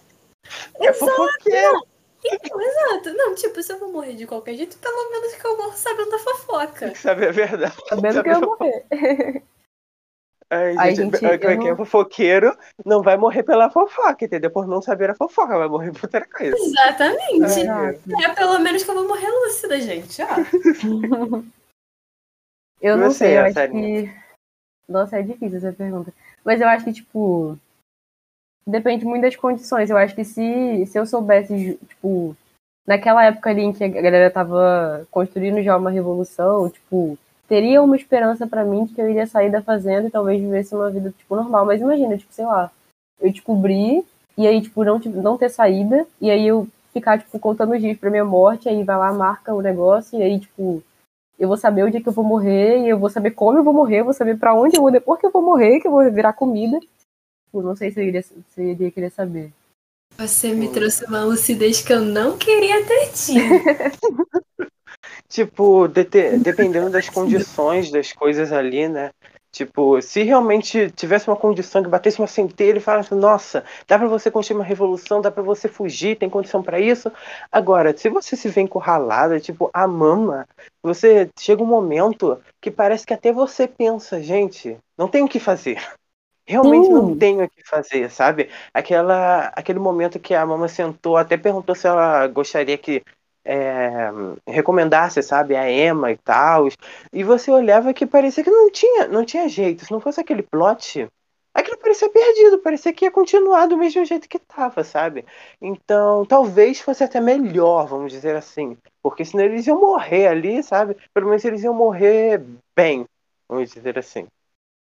É fofoqueiro. Então, exato. Não, tipo, se eu vou morrer de qualquer jeito, pelo menos que eu morro sabendo da fofoca. Saber a verdade. Sabendo que eu vou morrer. Ai, Ai, gente, gente, é- eu quem é não- fofoqueiro não vai morrer pela fofoca, entendeu? Por não saber a fofoca, vai morrer por outra coisa. Exatamente. Exato. É pelo menos que eu vou morrer lúcida, gente. Ah, Eu E não você, sei, eu acho que. Nossa, é difícil essa pergunta. Mas eu acho que, tipo. Depende muito das condições. Eu acho que se, se eu soubesse, tipo, naquela época ali em que a galera tava construindo já uma revolução, tipo, teria uma esperança pra mim de que eu iria sair da fazenda e talvez vivesse uma vida, tipo, normal. Mas imagina, tipo, sei lá, eu descobri e aí, tipo, não, tipo, não ter saída, e aí eu ficar, tipo, contando os dias pra minha morte, aí vai lá, marca o negócio, e aí, tipo, eu vou saber o dia que eu vou morrer, e eu vou saber como eu vou morrer, eu vou saber pra onde eu vou depois que eu vou morrer, que eu vou virar comida. Tipo, não sei se eu iria, se eu iria querer saber. você me trouxe uma lucidez que eu não queria ter tido. Tipo, dete- dependendo das condições das coisas ali, né? Tipo, se realmente tivesse uma condição que batesse uma centelha e falasse, nossa, dá pra você construir uma revolução, dá pra você fugir, tem condição pra isso. Agora, se você se vê encurralada, tipo, a mama, você chega um momento que parece que até você pensa, gente, não tem o que fazer. Realmente não Sim. tenho o que fazer, sabe? Aquela, aquele momento que a mama sentou, até perguntou se ela gostaria que é, recomendasse, sabe, a Emma e tal. E você olhava que parecia que não tinha, não tinha jeito. Se não fosse aquele plot, aquilo parecia perdido, parecia que ia continuar do mesmo jeito que tava, sabe? Então, talvez fosse até melhor, vamos dizer assim. Porque senão eles iam morrer ali, sabe? Pelo menos eles iam morrer bem, vamos dizer assim.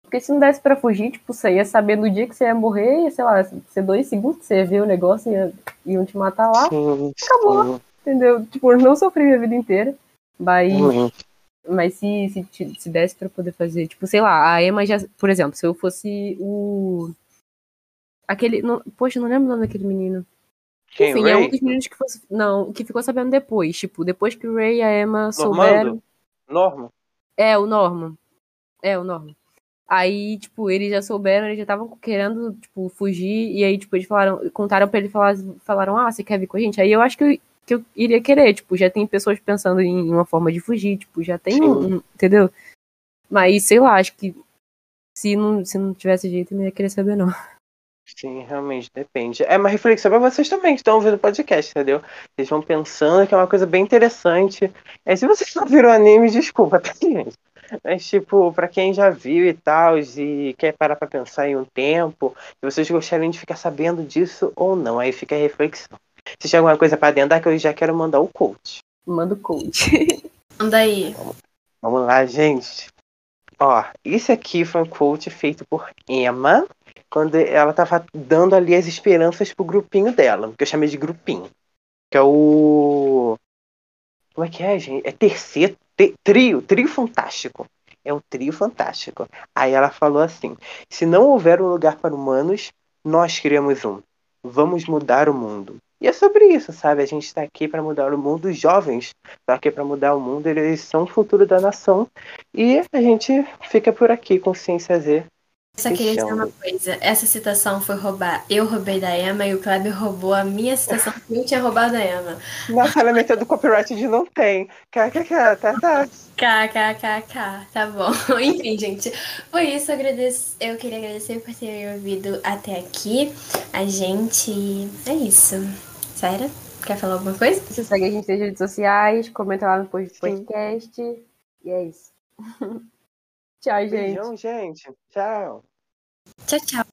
Porque se não desse pra fugir, tipo, você ia saber no dia que você ia morrer, sei lá, ser dois segundos, você ia ver o negócio e ia, iam te matar lá. Sim, Acabou. sim, Entendeu? Tipo, eu não sofri minha vida inteira. Mas, realmente. mas se, se, se desse pra poder fazer, tipo, sei lá, a Emma já. Por exemplo, se eu fosse o. Aquele. Não, poxa, não lembro o nome daquele menino. Quem, Enfim, é um Ray? dos meninos que fosse. Não, que ficou sabendo depois. Tipo, depois que o Ray e a Emma souberam. Normando? Norma? É, o Norman. É, o Norman. Aí, tipo, eles já souberam, eles já estavam querendo, tipo, fugir. E aí, tipo, eles falaram, contaram pra ele, falar, falaram, ah, você quer vir com a gente? Aí eu acho que que eu iria querer, tipo, já tem pessoas pensando em uma forma de fugir, tipo, já tem um, um- entendeu? Mas, sei lá, acho que se não, se não tivesse jeito, eu não ia querer saber, não. Sim, realmente, depende. É uma reflexão para vocês também que estão ouvindo o podcast, entendeu? Vocês vão pensando que é uma coisa bem interessante. É, se vocês não viram anime, desculpa, tá, gente? Mas, tipo, pra quem já viu e tal, e quer parar pra pensar em um tempo, se vocês gostariam de ficar sabendo disso ou não, aí fica a reflexão. Se tiver alguma coisa pra adendar, que eu já quero mandar o coach. Manda o coach. Anda aí. Vamos lá, gente. Ó, isso aqui foi um quote feito por Emma, quando ela tava dando ali as esperanças pro grupinho dela, que eu chamei de grupinho. Que é o. Como é que é, gente? É terceiro. te- trio, trio fantástico. É o trio fantástico. Aí ela falou assim: se não houver um lugar para humanos, nós criamos um. Vamos mudar o mundo. E é sobre isso, sabe? A gente está aqui para mudar o mundo. Os jovens estão aqui para mudar o mundo. Eles são o futuro da nação. E a gente fica por aqui com Ciência Z. Só queria dizer uma coisa. Essa citação foi roubar. Eu roubei da Emma e o Kleber roubou a minha citação que eu tinha roubado da Emma. Nossa, ela meteu do copyright de não tem. KKK, tá, tá. KKKK, tá bom. Enfim, gente, foi isso. Eu, agradeço, eu queria agradecer por terem ouvido até aqui. A gente. É isso. Sério? Quer falar alguma coisa? Você segue a gente nas redes sociais, comenta lá no post do Sim. podcast. E é isso. Tchau, gente. Beijão, gente. Tchau. Tchau, tchau.